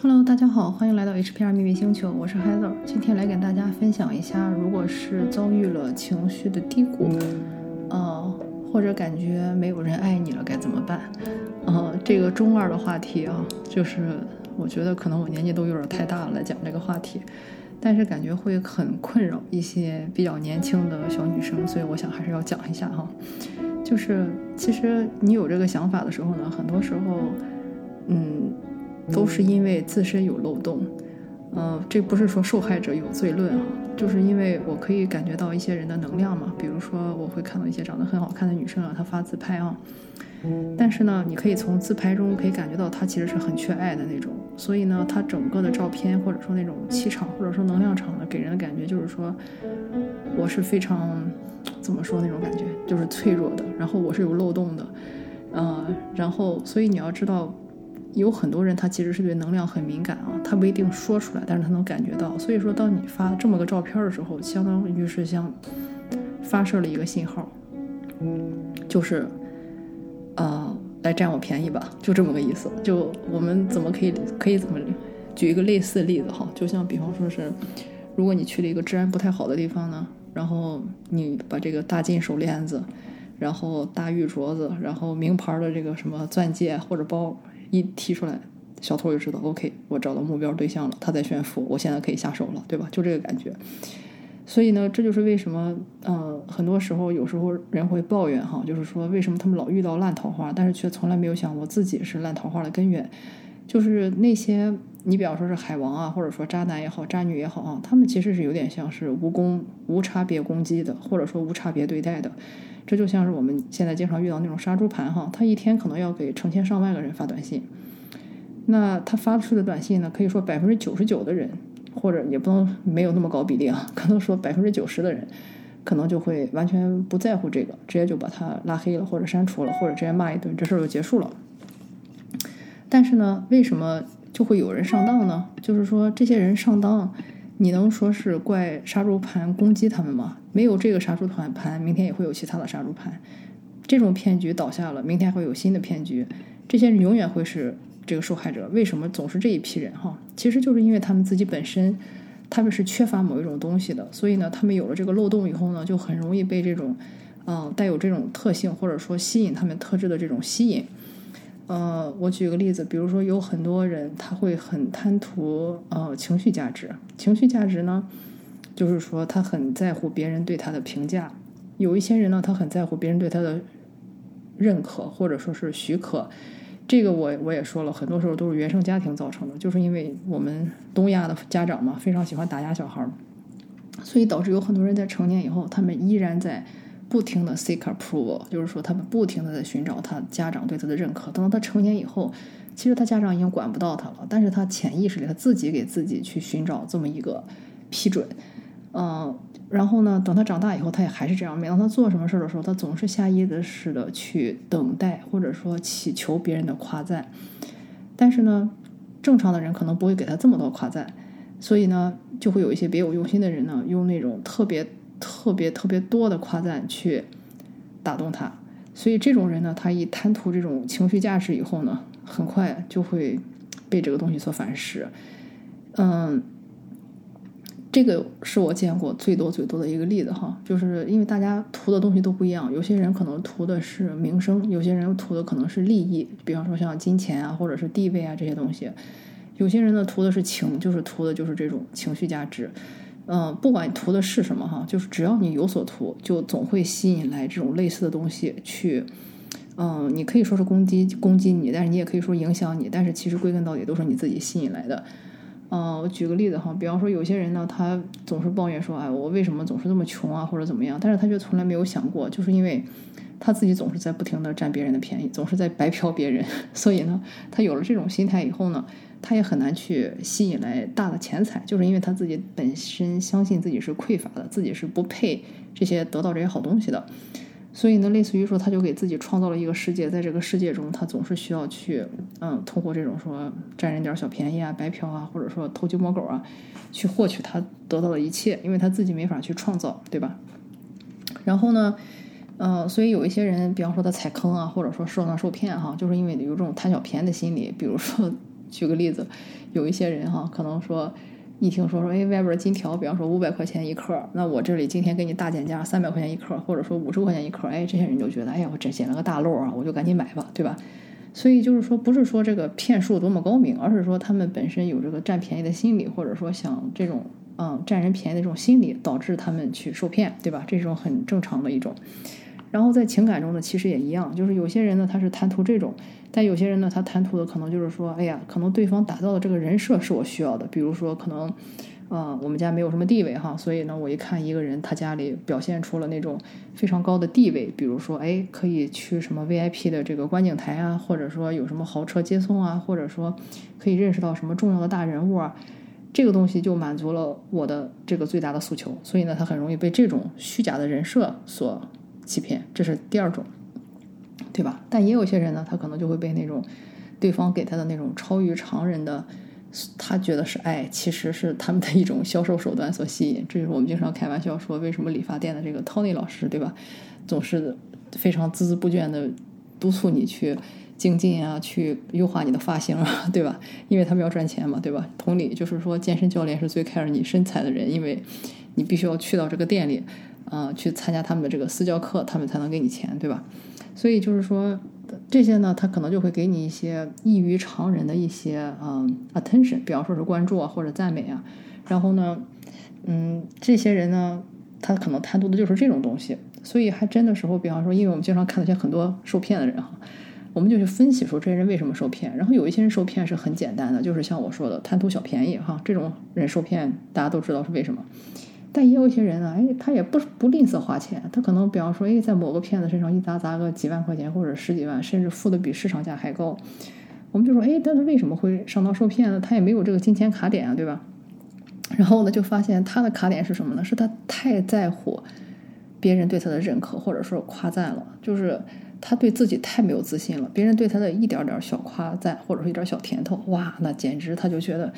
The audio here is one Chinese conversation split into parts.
Hello，大家好，欢迎来到 HPR 秘密星球，我是 Heather。今天来给大家分享一下，如果是遭遇了情绪的低谷，呃，或者感觉没有人爱你了，该怎么办？呃，这个中二的话题啊，就是我觉得可能我年纪都有点太大了来讲这个话题，但是感觉会很困扰一些比较年轻的小女生，所以我想还是要讲一下哈。就是其实你有这个想法的时候呢，很多时候，嗯。都是因为自身有漏洞，呃，这不是说受害者有罪论啊，就是因为我可以感觉到一些人的能量嘛，比如说我会看到一些长得很好看的女生啊，她发自拍啊，但是呢，你可以从自拍中可以感觉到她其实是很缺爱的那种，所以呢，她整个的照片或者说那种气场或者说能量场呢，给人的感觉就是说我是非常怎么说那种感觉，就是脆弱的，然后我是有漏洞的，呃，然后所以你要知道。有很多人，他其实是对能量很敏感啊，他不一定说出来，但是他能感觉到。所以说，当你发这么个照片的时候，相当于是像发射了一个信号，就是，呃，来占我便宜吧，就这么个意思。就我们怎么可以可以怎么举一个类似的例子哈？就像比方说是，如果你去了一个治安不太好的地方呢，然后你把这个大金手链子，然后大玉镯子，然后名牌的这个什么钻戒或者包。一提出来，小偷就知道，OK，我找到目标对象了，他在炫富，我现在可以下手了，对吧？就这个感觉。所以呢，这就是为什么，呃，很多时候有时候人会抱怨哈，就是说为什么他们老遇到烂桃花，但是却从来没有想过自己是烂桃花的根源。就是那些你比方说是海王啊，或者说渣男也好，渣女也好啊，他们其实是有点像是无攻无差别攻击的，或者说无差别对待的。这就像是我们现在经常遇到那种杀猪盘哈，他一天可能要给成千上万个人发短信，那他发出的短信呢，可以说百分之九十九的人，或者也不能没有那么高比例啊，可能说百分之九十的人，可能就会完全不在乎这个，直接就把他拉黑了，或者删除了，或者直接骂一顿，这事儿就结束了。但是呢，为什么就会有人上当呢？就是说这些人上当。你能说是怪杀猪盘攻击他们吗？没有这个杀猪团盘，明天也会有其他的杀猪盘。这种骗局倒下了，明天会有新的骗局。这些人永远会是这个受害者。为什么总是这一批人？哈，其实就是因为他们自己本身他们是缺乏某一种东西的，所以呢，他们有了这个漏洞以后呢，就很容易被这种嗯带有这种特性或者说吸引他们特质的这种吸引。呃，我举个例子，比如说有很多人他会很贪图呃情绪价值，情绪价值呢，就是说他很在乎别人对他的评价。有一些人呢，他很在乎别人对他的认可或者说是许可。这个我我也说了，很多时候都是原生家庭造成的，就是因为我们东亚的家长嘛，非常喜欢打压小孩儿，所以导致有很多人在成年以后，他们依然在。不停的 seek approval，就是说他们不停的在寻找他家长对他的认可。等到他成年以后，其实他家长已经管不到他了，但是他潜意识里他自己给自己去寻找这么一个批准。嗯，然后呢，等他长大以后，他也还是这样。每当他做什么事儿的时候，他总是下意识的去等待或者说祈求别人的夸赞。但是呢，正常的人可能不会给他这么多夸赞，所以呢，就会有一些别有用心的人呢，用那种特别。特别特别多的夸赞去打动他，所以这种人呢，他一贪图这种情绪价值以后呢，很快就会被这个东西所反噬。嗯，这个是我见过最多最多的一个例子哈，就是因为大家图的东西都不一样，有些人可能图的是名声，有些人图的可能是利益，比方说像金钱啊，或者是地位啊这些东西，有些人呢图的是情，就是图的就是这种情绪价值。嗯，不管图的是什么哈，就是只要你有所图，就总会吸引来这种类似的东西去。嗯，你可以说是攻击攻击你，但是你也可以说影响你，但是其实归根到底都是你自己吸引来的。嗯，我举个例子哈，比方说有些人呢，他总是抱怨说，哎，我为什么总是这么穷啊，或者怎么样？但是他却从来没有想过，就是因为他自己总是在不停的占别人的便宜，总是在白嫖别人，所以呢，他有了这种心态以后呢。他也很难去吸引来大的钱财，就是因为他自己本身相信自己是匮乏的，自己是不配这些得到这些好东西的，所以呢，类似于说，他就给自己创造了一个世界，在这个世界中，他总是需要去，嗯，通过这种说占人点小便宜啊、白嫖啊，或者说偷鸡摸狗啊，去获取他得到的一切，因为他自己没法去创造，对吧？然后呢，嗯，所以有一些人，比方说他踩坑啊，或者说受当受骗哈，就是因为有这种贪小便宜的心理，比如说。举个例子，有一些人哈，可能说一听说说，哎，外边金条，比方说五百块钱一克，那我这里今天给你大减价，三百块钱一克，或者说五十块钱一克，哎，这些人就觉得，哎呀，我这捡了个大漏啊，我就赶紧买吧，对吧？所以就是说，不是说这个骗术多么高明，而是说他们本身有这个占便宜的心理，或者说想这种嗯占人便宜的这种心理，导致他们去受骗，对吧？这种很正常的一种。然后在情感中呢，其实也一样，就是有些人呢他是贪图这种，但有些人呢他贪图的可能就是说，哎呀，可能对方打造的这个人设是我需要的，比如说可能。啊，我们家没有什么地位哈，所以呢，我一看一个人，他家里表现出了那种非常高的地位，比如说，哎，可以去什么 VIP 的这个观景台啊，或者说有什么豪车接送啊，或者说可以认识到什么重要的大人物啊，这个东西就满足了我的这个最大的诉求，所以呢，他很容易被这种虚假的人设所欺骗，这是第二种，对吧？但也有些人呢，他可能就会被那种对方给他的那种超于常人的。他觉得是爱，其实是他们的一种销售手段所吸引。这就是我们经常开玩笑说，为什么理发店的这个 Tony 老师，对吧，总是非常孜孜不倦的督促你去精进啊，去优化你的发型啊，对吧？因为他们要赚钱嘛，对吧？同理，就是说健身教练是最 care 你身材的人，因为你必须要去到这个店里，啊，去参加他们的这个私教课，他们才能给你钱，对吧？所以就是说。这些呢，他可能就会给你一些异于常人的一些嗯 attention，比方说是关注啊或者赞美啊。然后呢，嗯，这些人呢，他可能贪图的就是这种东西。所以还真的时候，比方说，因为我们经常看那些很多受骗的人哈，我们就去分析说这些人为什么受骗。然后有一些人受骗是很简单的，就是像我说的贪图小便宜哈，这种人受骗大家都知道是为什么。但也有一些人呢，哎，他也不不吝啬花钱，他可能比方说，哎，在某个骗子身上一砸砸个几万块钱或者十几万，甚至付的比市场价还高。我们就说，哎，但是为什么会上当受骗呢？他也没有这个金钱卡点啊，对吧？然后呢，就发现他的卡点是什么呢？是他太在乎别人对他的认可或者说夸赞了，就是他对自己太没有自信了。别人对他的一点点小夸赞或者说一点小甜头，哇，那简直他就觉得。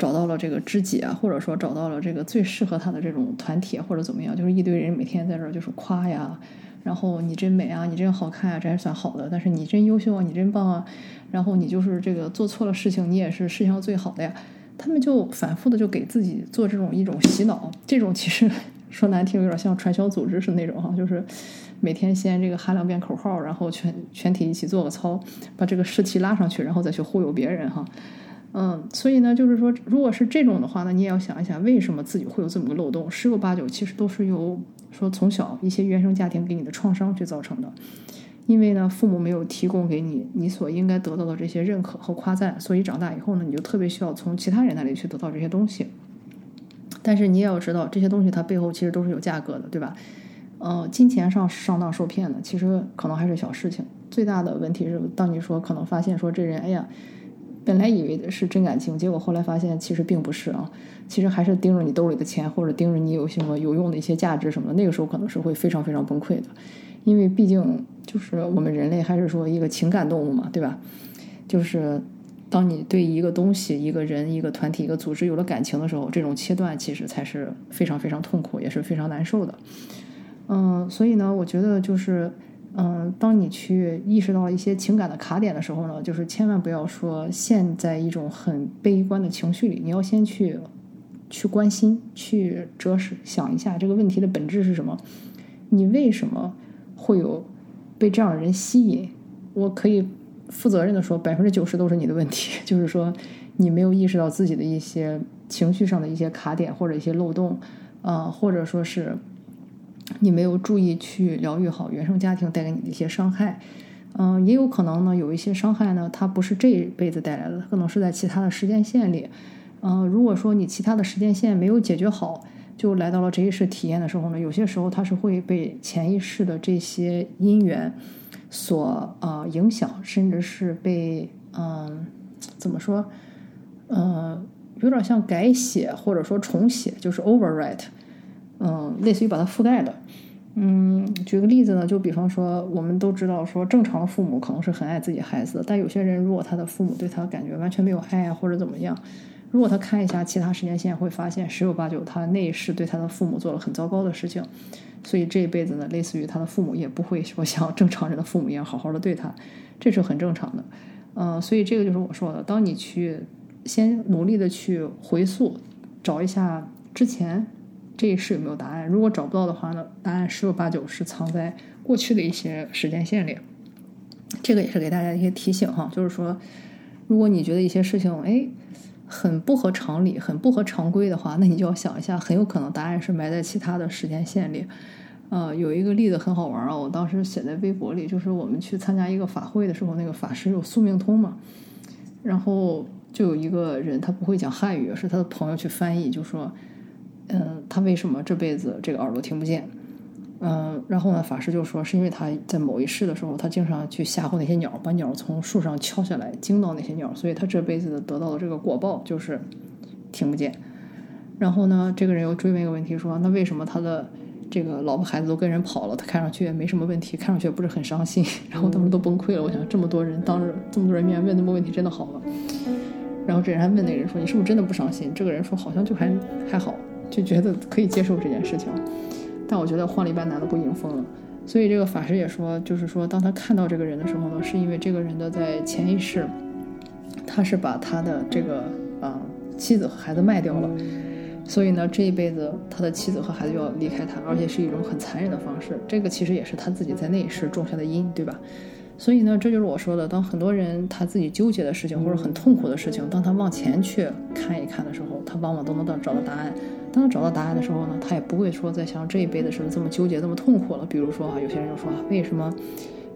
找到了这个知己啊，或者说找到了这个最适合他的这种团体，或者怎么样，就是一堆人每天在这儿就是夸呀，然后你真美啊，你真好看啊，这还算好的，但是你真优秀啊，你真棒啊，然后你就是这个做错了事情，你也是世界上最好的呀。他们就反复的就给自己做这种一种洗脑，这种其实 说难听有点像传销组织是那种哈，就是每天先这个喊两遍口号，然后全全体一起做个操，把这个士气拉上去，然后再去忽悠别人哈。嗯，所以呢，就是说，如果是这种的话呢，你也要想一想，为什么自己会有这么个漏洞？十有八九其实都是由说从小一些原生家庭给你的创伤去造成的。因为呢，父母没有提供给你你所应该得到的这些认可和夸赞，所以长大以后呢，你就特别需要从其他人那里去得到这些东西。但是你也要知道，这些东西它背后其实都是有价格的，对吧？呃，金钱上上当受骗的，其实可能还是小事情。最大的问题是，当你说可能发现说这人，哎呀。本来以为是真感情，结果后来发现其实并不是啊，其实还是盯着你兜里的钱，或者盯着你有什么有用的一些价值什么的。那个时候可能是会非常非常崩溃的，因为毕竟就是我们人类还是说一个情感动物嘛，对吧？就是当你对一个东西、一个人、一个团体、一个组织有了感情的时候，这种切断其实才是非常非常痛苦，也是非常难受的。嗯，所以呢，我觉得就是。嗯，当你去意识到一些情感的卡点的时候呢，就是千万不要说陷在一种很悲观的情绪里，你要先去去关心，去折实想一下这个问题的本质是什么，你为什么会有被这样的人吸引？我可以负责任的说，百分之九十都是你的问题，就是说你没有意识到自己的一些情绪上的一些卡点或者一些漏洞，啊，或者说是。你没有注意去疗愈好原生家庭带给你的一些伤害，嗯，也有可能呢，有一些伤害呢，它不是这一辈子带来的，可能是在其他的时间线里，嗯，如果说你其他的时间线没有解决好，就来到了这一世体验的时候呢，有些时候它是会被前一世的这些因缘所呃影响，甚至是被嗯怎么说，嗯，有点像改写或者说重写，就是 overwrite。嗯，类似于把它覆盖的。嗯，举个例子呢，就比方说，我们都知道说，正常的父母可能是很爱自己孩子的，但有些人如果他的父母对他感觉完全没有爱啊，或者怎么样，如果他看一下其他时间线，会发现十有八九他那一世对他的父母做了很糟糕的事情，所以这一辈子呢，类似于他的父母也不会说像正常人的父母一样好好的对他，这是很正常的。嗯，所以这个就是我说的，当你去先努力的去回溯，找一下之前这一世有没有答案。如果找不到的话呢，答案十有八九是藏在过去的一些时间线里。这个也是给大家一些提醒哈，就是说，如果你觉得一些事情哎很不合常理、很不合常规的话，那你就要想一下，很有可能答案是埋在其他的时间线里。呃，有一个例子很好玩啊，我当时写在微博里，就是我们去参加一个法会的时候，那个法师有宿命通嘛，然后就有一个人他不会讲汉语，是他的朋友去翻译，就说，嗯，他为什么这辈子这个耳朵听不见？嗯，然后呢，法师就说是因为他在某一世的时候，他经常去吓唬那些鸟，把鸟从树上敲下来，惊到那些鸟，所以他这辈子得到的这个果报就是听不见。然后呢，这个人又追问一个问题，说那为什么他的？这个老婆孩子都跟人跑了，他看上去也没什么问题，看上去也不是很伤心。然后他们都崩溃了。我想这么多人当着这么多人面问那么问题，真的好吗？然后这人还问那个人说：“你是不是真的不伤心？”这个人说：“好像就还还好，就觉得可以接受这件事情。”但我觉得换了一般男的不迎风了。所以这个法师也说，就是说当他看到这个人的时候呢，是因为这个人的在前一世，他是把他的这个啊妻子和孩子卖掉了。所以呢，这一辈子他的妻子和孩子要离开他，而且是一种很残忍的方式。这个其实也是他自己在那一世种下的因，对吧？所以呢，这就是我说的，当很多人他自己纠结的事情或者很痛苦的事情，当他往前去看一看的时候，他往往都能到找到答案。当他找到答案的时候呢，他也不会说再像这一辈子似的这么纠结、这么痛苦了。比如说啊，有些人就说，为什么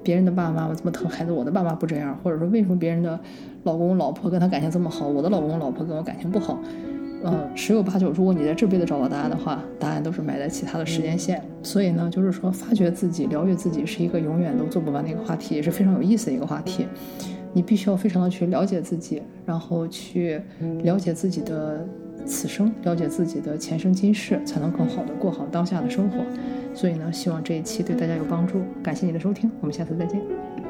别人的爸爸妈妈这么疼孩子，我的爸爸不这样？或者说，为什么别人的老公老婆跟他感情这么好，我的老公老婆跟我感情不好？嗯，十有八九，如果你在这辈子找到答案的话，答案都是埋在其他的时间线。所以呢，就是说，发掘自己、疗愈自己，是一个永远都做不完的一个话题，也是非常有意思的一个话题。你必须要非常的去了解自己，然后去了解自己的此生，了解自己的前生今世，才能更好的过好当下的生活。所以呢，希望这一期对大家有帮助。感谢你的收听，我们下次再见。